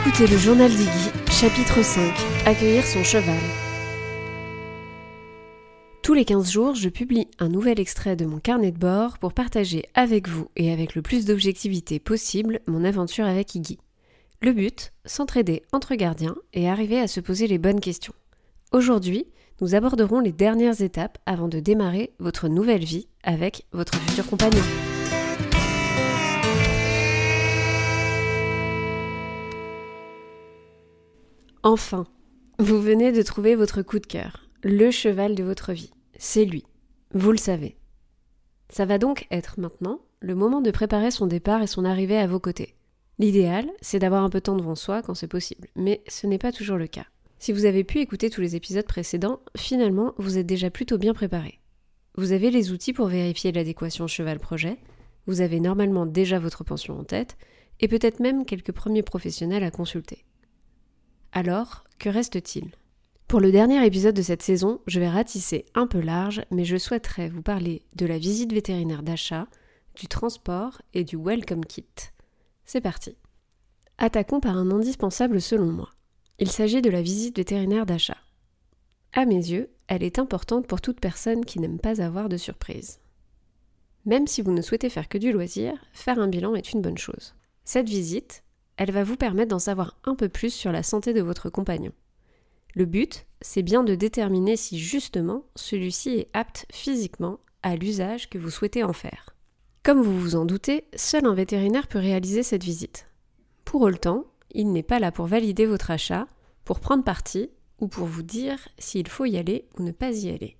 Écoutez le journal d'Iggy, chapitre 5, Accueillir son cheval. Tous les 15 jours, je publie un nouvel extrait de mon carnet de bord pour partager avec vous et avec le plus d'objectivité possible mon aventure avec Iggy. Le but, s'entraider entre gardiens et arriver à se poser les bonnes questions. Aujourd'hui, nous aborderons les dernières étapes avant de démarrer votre nouvelle vie avec votre futur compagnon. Enfin, vous venez de trouver votre coup de cœur, le cheval de votre vie. C'est lui. Vous le savez. Ça va donc être maintenant le moment de préparer son départ et son arrivée à vos côtés. L'idéal, c'est d'avoir un peu de temps devant soi quand c'est possible, mais ce n'est pas toujours le cas. Si vous avez pu écouter tous les épisodes précédents, finalement, vous êtes déjà plutôt bien préparé. Vous avez les outils pour vérifier l'adéquation cheval-projet, vous avez normalement déjà votre pension en tête, et peut-être même quelques premiers professionnels à consulter. Alors, que reste-t-il? Pour le dernier épisode de cette saison, je vais ratisser un peu large, mais je souhaiterais vous parler de la visite vétérinaire d'achat, du transport et du welcome kit. C'est parti. Attaquons par un indispensable selon moi. Il s'agit de la visite vétérinaire d'achat. À mes yeux, elle est importante pour toute personne qui n'aime pas avoir de surprise. Même si vous ne souhaitez faire que du loisir, faire un bilan est une bonne chose. Cette visite, elle va vous permettre d'en savoir un peu plus sur la santé de votre compagnon. Le but, c'est bien de déterminer si justement celui-ci est apte physiquement à l'usage que vous souhaitez en faire. Comme vous vous en doutez, seul un vétérinaire peut réaliser cette visite. Pour autant, il n'est pas là pour valider votre achat, pour prendre parti ou pour vous dire s'il faut y aller ou ne pas y aller.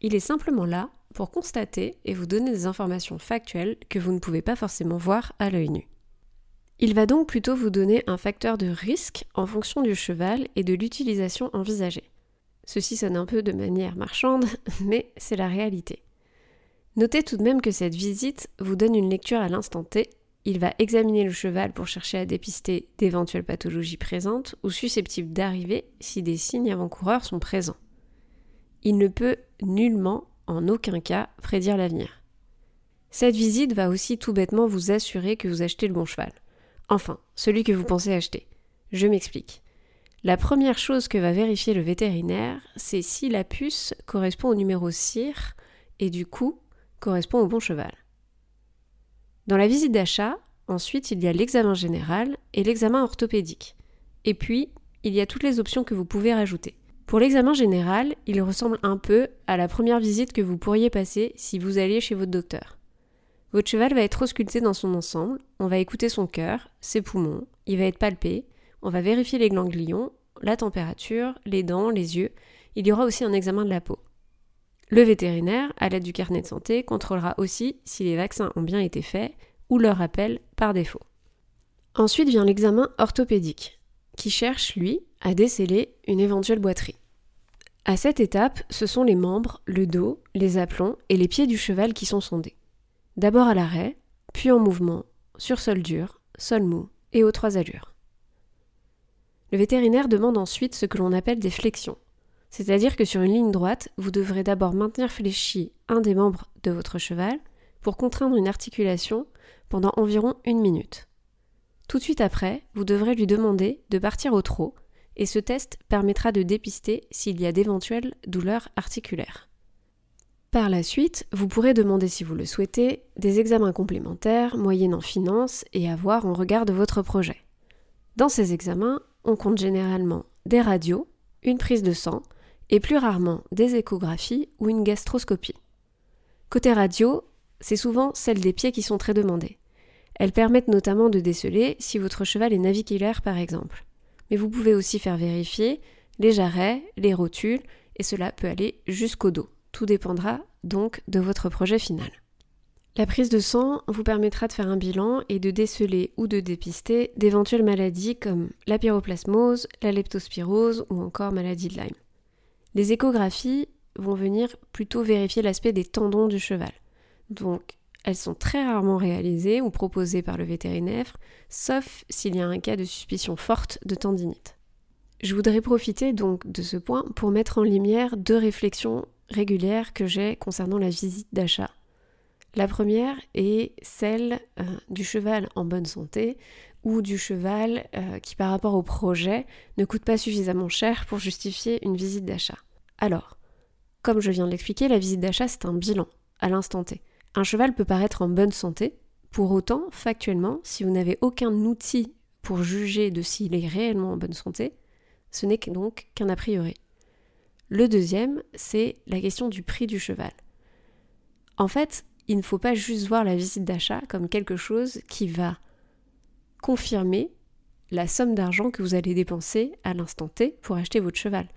Il est simplement là pour constater et vous donner des informations factuelles que vous ne pouvez pas forcément voir à l'œil nu. Il va donc plutôt vous donner un facteur de risque en fonction du cheval et de l'utilisation envisagée. Ceci sonne un peu de manière marchande, mais c'est la réalité. Notez tout de même que cette visite vous donne une lecture à l'instant T. Il va examiner le cheval pour chercher à dépister d'éventuelles pathologies présentes ou susceptibles d'arriver si des signes avant-coureurs sont présents. Il ne peut nullement, en aucun cas, prédire l'avenir. Cette visite va aussi tout bêtement vous assurer que vous achetez le bon cheval. Enfin, celui que vous pensez acheter. Je m'explique. La première chose que va vérifier le vétérinaire, c'est si la puce correspond au numéro CIR et du coup correspond au bon cheval. Dans la visite d'achat, ensuite il y a l'examen général et l'examen orthopédique. Et puis, il y a toutes les options que vous pouvez rajouter. Pour l'examen général, il ressemble un peu à la première visite que vous pourriez passer si vous alliez chez votre docteur. Votre cheval va être ausculté dans son ensemble, on va écouter son cœur, ses poumons, il va être palpé, on va vérifier les ganglions, la température, les dents, les yeux, il y aura aussi un examen de la peau. Le vétérinaire, à l'aide du carnet de santé, contrôlera aussi si les vaccins ont bien été faits ou leur rappel par défaut. Ensuite vient l'examen orthopédique, qui cherche, lui, à déceler une éventuelle boiterie. À cette étape, ce sont les membres, le dos, les aplombs et les pieds du cheval qui sont sondés. D'abord à l'arrêt, puis en mouvement, sur sol dur, sol mou et aux trois allures. Le vétérinaire demande ensuite ce que l'on appelle des flexions, c'est-à-dire que sur une ligne droite, vous devrez d'abord maintenir fléchi un des membres de votre cheval pour contraindre une articulation pendant environ une minute. Tout de suite après, vous devrez lui demander de partir au trot et ce test permettra de dépister s'il y a d'éventuelles douleurs articulaires. Par la suite, vous pourrez demander, si vous le souhaitez, des examens complémentaires, moyennant finance et avoir en regard de votre projet. Dans ces examens, on compte généralement des radios, une prise de sang et plus rarement des échographies ou une gastroscopie. Côté radio, c'est souvent celles des pieds qui sont très demandées. Elles permettent notamment de déceler si votre cheval est naviculaire par exemple. Mais vous pouvez aussi faire vérifier les jarrets, les rotules, et cela peut aller jusqu'au dos. Tout dépendra donc de votre projet final. La prise de sang vous permettra de faire un bilan et de déceler ou de dépister d'éventuelles maladies comme la pyroplasmose, la leptospirose ou encore maladie de Lyme. Les échographies vont venir plutôt vérifier l'aspect des tendons du cheval. Donc, elles sont très rarement réalisées ou proposées par le vétérinaire, sauf s'il y a un cas de suspicion forte de tendinite. Je voudrais profiter donc de ce point pour mettre en lumière deux réflexions régulière que j'ai concernant la visite d'achat. La première est celle euh, du cheval en bonne santé ou du cheval euh, qui par rapport au projet ne coûte pas suffisamment cher pour justifier une visite d'achat. Alors, comme je viens de l'expliquer, la visite d'achat c'est un bilan à l'instant T. Un cheval peut paraître en bonne santé, pour autant, factuellement, si vous n'avez aucun outil pour juger de s'il est réellement en bonne santé, ce n'est donc qu'un a priori. Le deuxième, c'est la question du prix du cheval. En fait, il ne faut pas juste voir la visite d'achat comme quelque chose qui va confirmer la somme d'argent que vous allez dépenser à l'instant T pour acheter votre cheval.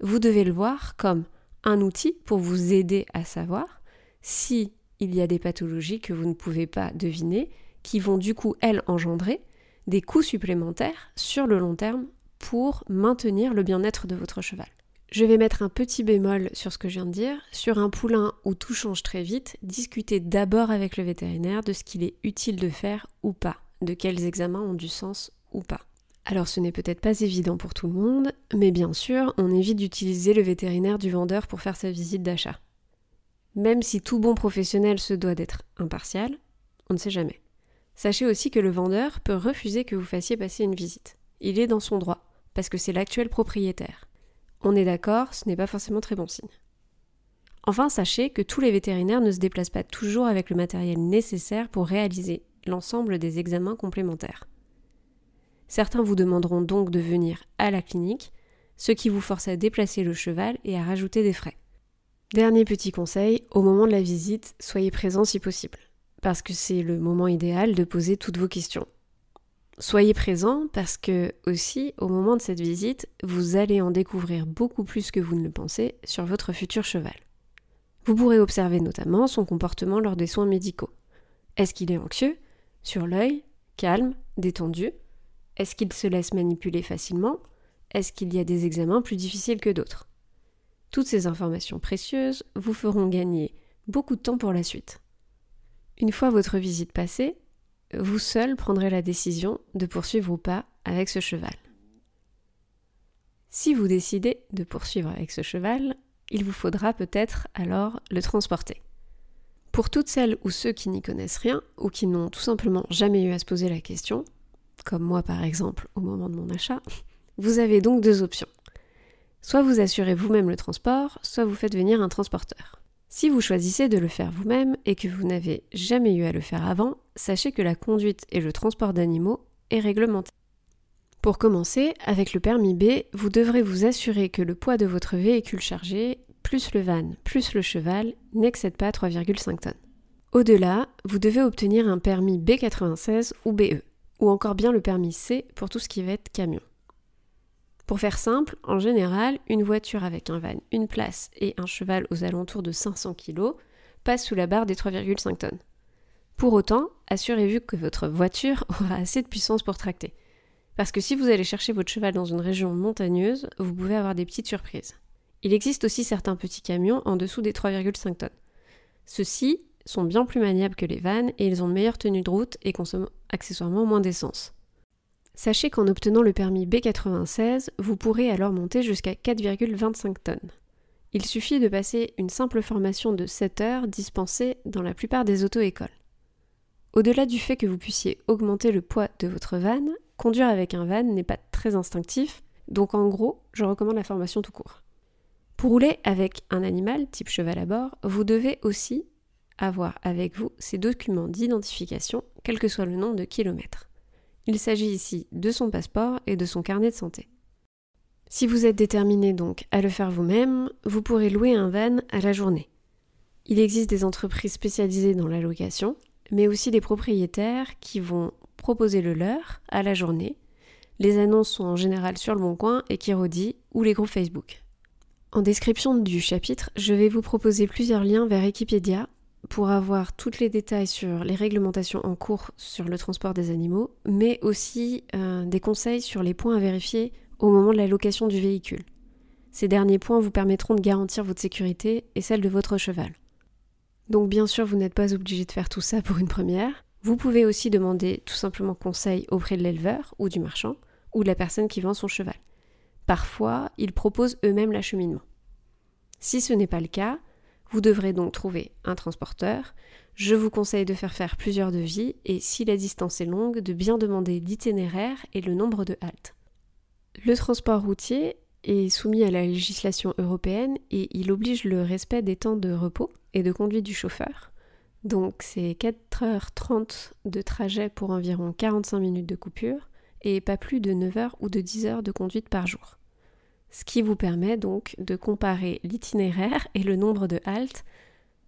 Vous devez le voir comme un outil pour vous aider à savoir si il y a des pathologies que vous ne pouvez pas deviner qui vont du coup elles engendrer des coûts supplémentaires sur le long terme pour maintenir le bien-être de votre cheval. Je vais mettre un petit bémol sur ce que je viens de dire. Sur un poulain où tout change très vite, discutez d'abord avec le vétérinaire de ce qu'il est utile de faire ou pas, de quels examens ont du sens ou pas. Alors ce n'est peut-être pas évident pour tout le monde, mais bien sûr, on évite d'utiliser le vétérinaire du vendeur pour faire sa visite d'achat. Même si tout bon professionnel se doit d'être impartial, on ne sait jamais. Sachez aussi que le vendeur peut refuser que vous fassiez passer une visite. Il est dans son droit, parce que c'est l'actuel propriétaire. On est d'accord, ce n'est pas forcément très bon signe. Enfin, sachez que tous les vétérinaires ne se déplacent pas toujours avec le matériel nécessaire pour réaliser l'ensemble des examens complémentaires. Certains vous demanderont donc de venir à la clinique, ce qui vous force à déplacer le cheval et à rajouter des frais. Dernier petit conseil, au moment de la visite, soyez présent si possible, parce que c'est le moment idéal de poser toutes vos questions. Soyez présent parce que aussi, au moment de cette visite, vous allez en découvrir beaucoup plus que vous ne le pensez sur votre futur cheval. Vous pourrez observer notamment son comportement lors des soins médicaux. Est-ce qu'il est anxieux Sur l'œil Calme Détendu? Est-ce qu'il se laisse manipuler facilement? Est-ce qu'il y a des examens plus difficiles que d'autres? Toutes ces informations précieuses vous feront gagner beaucoup de temps pour la suite. Une fois votre visite passée, vous seul prendrez la décision de poursuivre ou pas avec ce cheval. Si vous décidez de poursuivre avec ce cheval, il vous faudra peut-être alors le transporter. Pour toutes celles ou ceux qui n'y connaissent rien ou qui n'ont tout simplement jamais eu à se poser la question, comme moi par exemple au moment de mon achat, vous avez donc deux options. Soit vous assurez vous-même le transport, soit vous faites venir un transporteur. Si vous choisissez de le faire vous-même et que vous n'avez jamais eu à le faire avant, sachez que la conduite et le transport d'animaux est réglementé. Pour commencer, avec le permis B, vous devrez vous assurer que le poids de votre véhicule chargé, plus le van, plus le cheval, n'excède pas 3,5 tonnes. Au-delà, vous devez obtenir un permis B96 ou BE, ou encore bien le permis C pour tout ce qui va être camion. Pour faire simple, en général, une voiture avec un van, une place et un cheval aux alentours de 500 kg passe sous la barre des 3,5 tonnes. Pour autant, assurez-vous que votre voiture aura assez de puissance pour tracter. Parce que si vous allez chercher votre cheval dans une région montagneuse, vous pouvez avoir des petites surprises. Il existe aussi certains petits camions en dessous des 3,5 tonnes. Ceux-ci sont bien plus maniables que les vannes et ils ont de meilleures tenues de route et consomment accessoirement moins d'essence. Sachez qu'en obtenant le permis B96, vous pourrez alors monter jusqu'à 4,25 tonnes. Il suffit de passer une simple formation de 7 heures dispensée dans la plupart des auto-écoles. Au-delà du fait que vous puissiez augmenter le poids de votre van, conduire avec un van n'est pas très instinctif, donc en gros, je recommande la formation tout court. Pour rouler avec un animal type cheval à bord, vous devez aussi avoir avec vous ces documents d'identification, quel que soit le nombre de kilomètres. Il s'agit ici de son passeport et de son carnet de santé. Si vous êtes déterminé donc à le faire vous-même, vous pourrez louer un van à la journée. Il existe des entreprises spécialisées dans la location, mais aussi des propriétaires qui vont proposer le leur à la journée. Les annonces sont en général sur le Bon Coin et Kirodi ou les groupes Facebook. En description du chapitre, je vais vous proposer plusieurs liens vers Equipedia pour avoir tous les détails sur les réglementations en cours sur le transport des animaux, mais aussi euh, des conseils sur les points à vérifier au moment de la location du véhicule. Ces derniers points vous permettront de garantir votre sécurité et celle de votre cheval. Donc bien sûr, vous n'êtes pas obligé de faire tout ça pour une première. Vous pouvez aussi demander tout simplement conseil auprès de l'éleveur ou du marchand ou de la personne qui vend son cheval. Parfois, ils proposent eux-mêmes l'acheminement. Si ce n'est pas le cas, vous devrez donc trouver un transporteur, je vous conseille de faire faire plusieurs devis et si la distance est longue, de bien demander l'itinéraire et le nombre de haltes. Le transport routier est soumis à la législation européenne et il oblige le respect des temps de repos et de conduite du chauffeur. Donc c'est 4h30 de trajet pour environ 45 minutes de coupure et pas plus de 9h ou de 10 heures de conduite par jour. Ce qui vous permet donc de comparer l'itinéraire et le nombre de haltes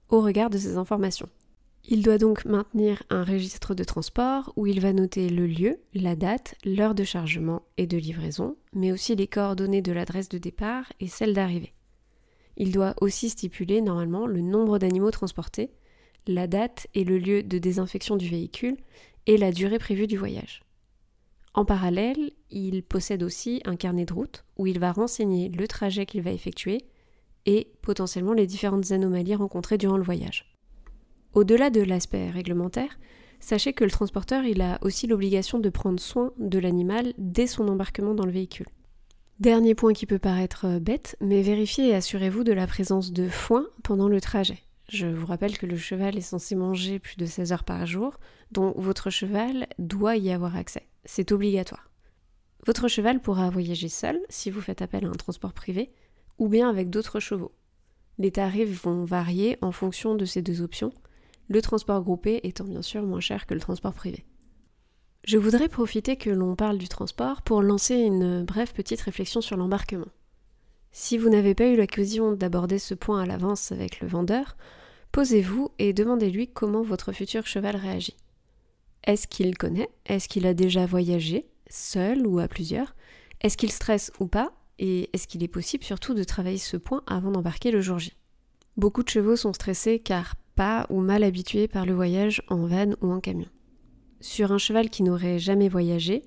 au regard de ces informations. Il doit donc maintenir un registre de transport où il va noter le lieu, la date, l'heure de chargement et de livraison, mais aussi les coordonnées de l'adresse de départ et celle d'arrivée. Il doit aussi stipuler normalement le nombre d'animaux transportés, la date et le lieu de désinfection du véhicule et la durée prévue du voyage. En parallèle, il possède aussi un carnet de route où il va renseigner le trajet qu'il va effectuer et potentiellement les différentes anomalies rencontrées durant le voyage. Au-delà de l'aspect réglementaire, sachez que le transporteur a aussi l'obligation de prendre soin de l'animal dès son embarquement dans le véhicule. Dernier point qui peut paraître euh, bête, mais vérifiez et assurez-vous de la présence de foin pendant le trajet. Je vous rappelle que le cheval est censé manger plus de 16 heures par jour, donc votre cheval doit y avoir accès. C'est obligatoire. Votre cheval pourra voyager seul si vous faites appel à un transport privé, ou bien avec d'autres chevaux. Les tarifs vont varier en fonction de ces deux options, le transport groupé étant bien sûr moins cher que le transport privé. Je voudrais profiter que l'on parle du transport pour lancer une brève petite réflexion sur l'embarquement. Si vous n'avez pas eu l'occasion d'aborder ce point à l'avance avec le vendeur, posez-vous et demandez-lui comment votre futur cheval réagit. Est-ce qu'il connaît? Est-ce qu'il a déjà voyagé, seul ou à plusieurs? Est-ce qu'il stresse ou pas? Et est-ce qu'il est possible surtout de travailler ce point avant d'embarquer le jour J? Beaucoup de chevaux sont stressés car pas ou mal habitué par le voyage en van ou en camion. Sur un cheval qui n'aurait jamais voyagé,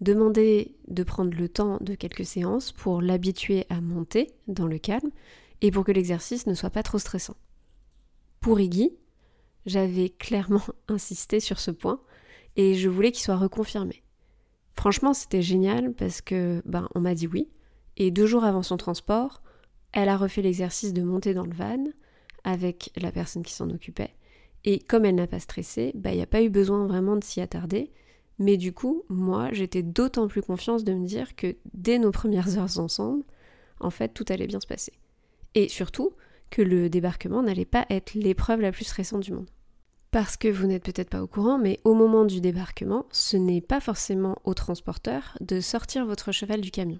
demandez de prendre le temps de quelques séances pour l'habituer à monter dans le calme et pour que l'exercice ne soit pas trop stressant. Pour Iggy, j'avais clairement insisté sur ce point et je voulais qu'il soit reconfirmé. Franchement, c'était génial parce que ben on m'a dit oui et deux jours avant son transport, elle a refait l'exercice de monter dans le van, avec la personne qui s'en occupait. Et comme elle n'a pas stressé, bah, il n'y a pas eu besoin vraiment de s'y attarder. Mais du coup, moi, j'étais d'autant plus confiance de me dire que dès nos premières heures ensemble, en fait, tout allait bien se passer. Et surtout, que le débarquement n'allait pas être l'épreuve la plus stressante du monde. Parce que vous n'êtes peut-être pas au courant, mais au moment du débarquement, ce n'est pas forcément au transporteur de sortir votre cheval du camion.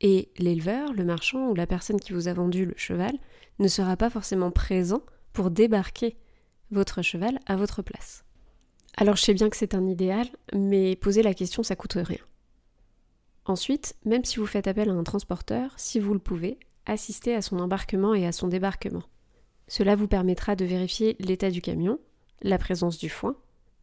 Et l'éleveur, le marchand ou la personne qui vous a vendu le cheval ne sera pas forcément présent pour débarquer votre cheval à votre place. Alors je sais bien que c'est un idéal, mais poser la question ça coûte rien. Ensuite, même si vous faites appel à un transporteur, si vous le pouvez, assistez à son embarquement et à son débarquement. Cela vous permettra de vérifier l'état du camion, la présence du foin,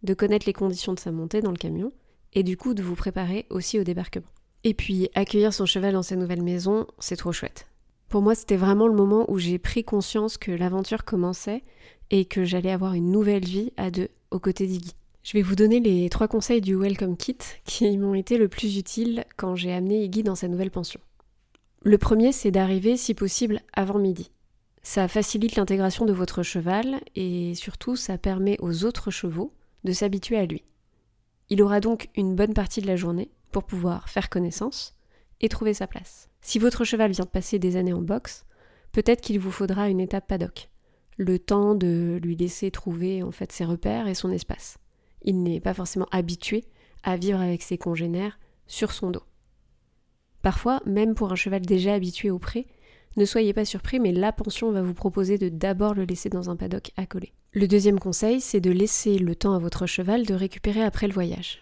de connaître les conditions de sa montée dans le camion, et du coup de vous préparer aussi au débarquement. Et puis, accueillir son cheval dans sa nouvelle maison, c'est trop chouette. Pour moi, c'était vraiment le moment où j'ai pris conscience que l'aventure commençait et que j'allais avoir une nouvelle vie à deux, aux côtés d'Iggy. Je vais vous donner les trois conseils du Welcome Kit qui m'ont été le plus utiles quand j'ai amené Iggy dans sa nouvelle pension. Le premier, c'est d'arriver, si possible, avant midi. Ça facilite l'intégration de votre cheval et surtout, ça permet aux autres chevaux de s'habituer à lui. Il aura donc une bonne partie de la journée pour pouvoir faire connaissance et trouver sa place. Si votre cheval vient de passer des années en boxe, peut-être qu'il vous faudra une étape paddock, le temps de lui laisser trouver en fait ses repères et son espace. Il n'est pas forcément habitué à vivre avec ses congénères sur son dos. Parfois, même pour un cheval déjà habitué au pré, ne soyez pas surpris, mais la pension va vous proposer de d'abord le laisser dans un paddock accolé. Le deuxième conseil, c'est de laisser le temps à votre cheval de récupérer après le voyage.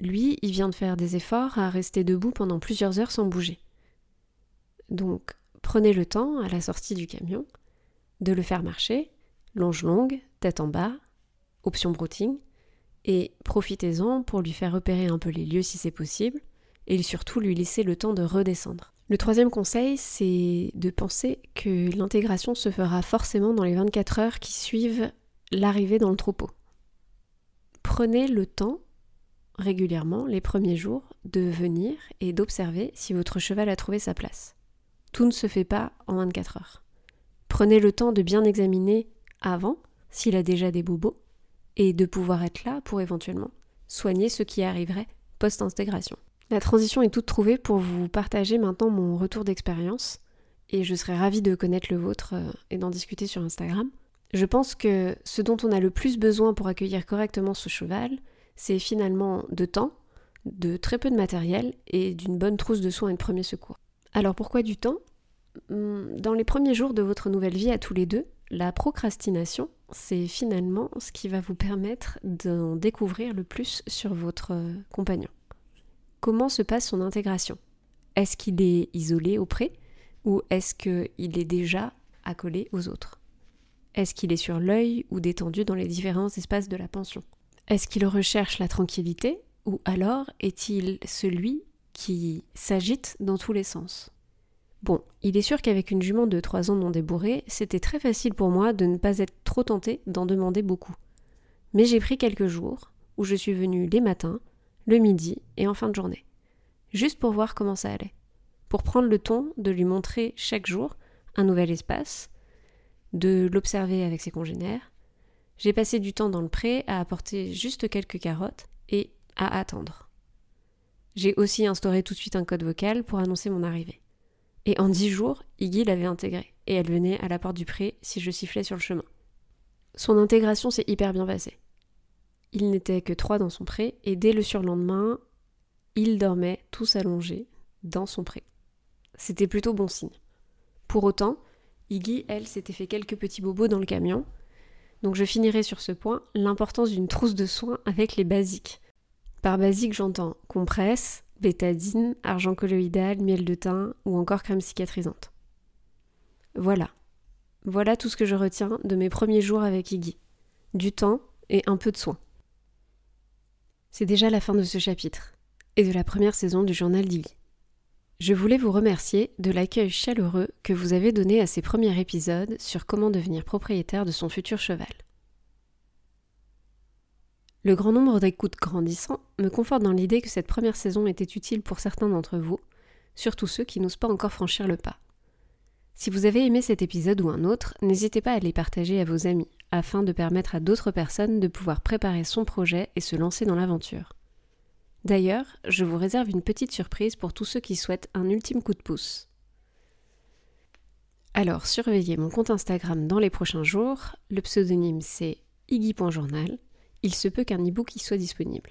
Lui, il vient de faire des efforts à rester debout pendant plusieurs heures sans bouger. Donc, prenez le temps, à la sortie du camion, de le faire marcher, longe longue, tête en bas, option brouting, et profitez-en pour lui faire repérer un peu les lieux si c'est possible, et surtout lui laisser le temps de redescendre. Le troisième conseil, c'est de penser que l'intégration se fera forcément dans les 24 heures qui suivent l'arrivée dans le troupeau. Prenez le temps régulièrement les premiers jours de venir et d'observer si votre cheval a trouvé sa place. Tout ne se fait pas en 24 heures. Prenez le temps de bien examiner avant s'il a déjà des bobos, et de pouvoir être là pour éventuellement soigner ce qui arriverait post-intégration. La transition est toute trouvée pour vous partager maintenant mon retour d'expérience, et je serais ravie de connaître le vôtre euh, et d'en discuter sur Instagram. Je pense que ce dont on a le plus besoin pour accueillir correctement ce cheval, c'est finalement de temps, de très peu de matériel et d'une bonne trousse de soins et de premiers secours. Alors pourquoi du temps? Hmm, Dans les premiers jours de votre nouvelle vie à tous les deux, la procrastination, c'est finalement ce qui va vous permettre d'en découvrir le plus sur votre euh, compagnon. Comment se passe son intégration? Est-ce qu'il est isolé auprès ou est-ce qu'il est déjà accolé aux autres? Est-ce qu'il est sur l'œil ou détendu dans les différents espaces de la pension? Est-ce qu'il recherche la tranquillité ou alors est-il celui qui s'agite dans tous les sens? Bon, il est sûr qu'avec une jument de 3 ans non débourrée, c'était très facile pour moi de ne pas être trop tentée d'en demander beaucoup. Mais j'ai pris quelques jours où je suis venue les matins, le midi et en fin de journée, juste pour voir comment ça allait, pour prendre le temps de lui montrer chaque jour un nouvel espace, de l'observer avec ses congénères. J'ai passé du temps dans le pré à apporter juste quelques carottes et à attendre. J'ai aussi instauré tout de suite un code vocal pour annoncer mon arrivée. Et en dix jours, Iggy l'avait intégré, et elle venait à la porte du pré si je sifflais sur le chemin. Son intégration s'est hyper bien passée. Il n'était que trois dans son pré, et dès le surlendemain, ils dormaient tous allongés dans son pré. C'était plutôt bon signe. Pour autant, Iggy, elle, s'était fait quelques petits bobos dans le camion, donc je finirai sur ce point l'importance d'une trousse de soins avec les basiques. Par basique, j'entends compresse, bétadine, argent colloïdal, miel de thym ou encore crème cicatrisante. Voilà. Voilà tout ce que je retiens de mes premiers jours avec Iggy. Du temps et un peu de soin. C'est déjà la fin de ce chapitre et de la première saison du journal d'Iggy. Je voulais vous remercier de l'accueil chaleureux que vous avez donné à ces premiers épisodes sur comment devenir propriétaire de son futur cheval. Le grand nombre d'écoutes grandissant me conforte dans l'idée que cette première saison était utile pour certains d'entre vous, surtout ceux qui n'osent pas encore franchir le pas. Si vous avez aimé cet épisode ou un autre, n'hésitez pas à les partager à vos amis, afin de permettre à d'autres personnes de pouvoir préparer son projet et se lancer dans l'aventure. D'ailleurs, je vous réserve une petite surprise pour tous ceux qui souhaitent un ultime coup de pouce. Alors surveillez mon compte Instagram dans les prochains jours, le pseudonyme c'est iggy.journal il se peut qu'un e-book y soit disponible.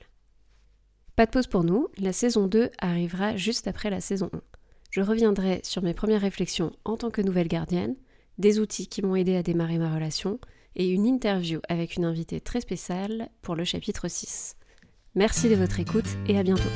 Pas de pause pour nous, la saison 2 arrivera juste après la saison 1. Je reviendrai sur mes premières réflexions en tant que nouvelle gardienne, des outils qui m'ont aidé à démarrer ma relation et une interview avec une invitée très spéciale pour le chapitre 6. Merci de votre écoute et à bientôt.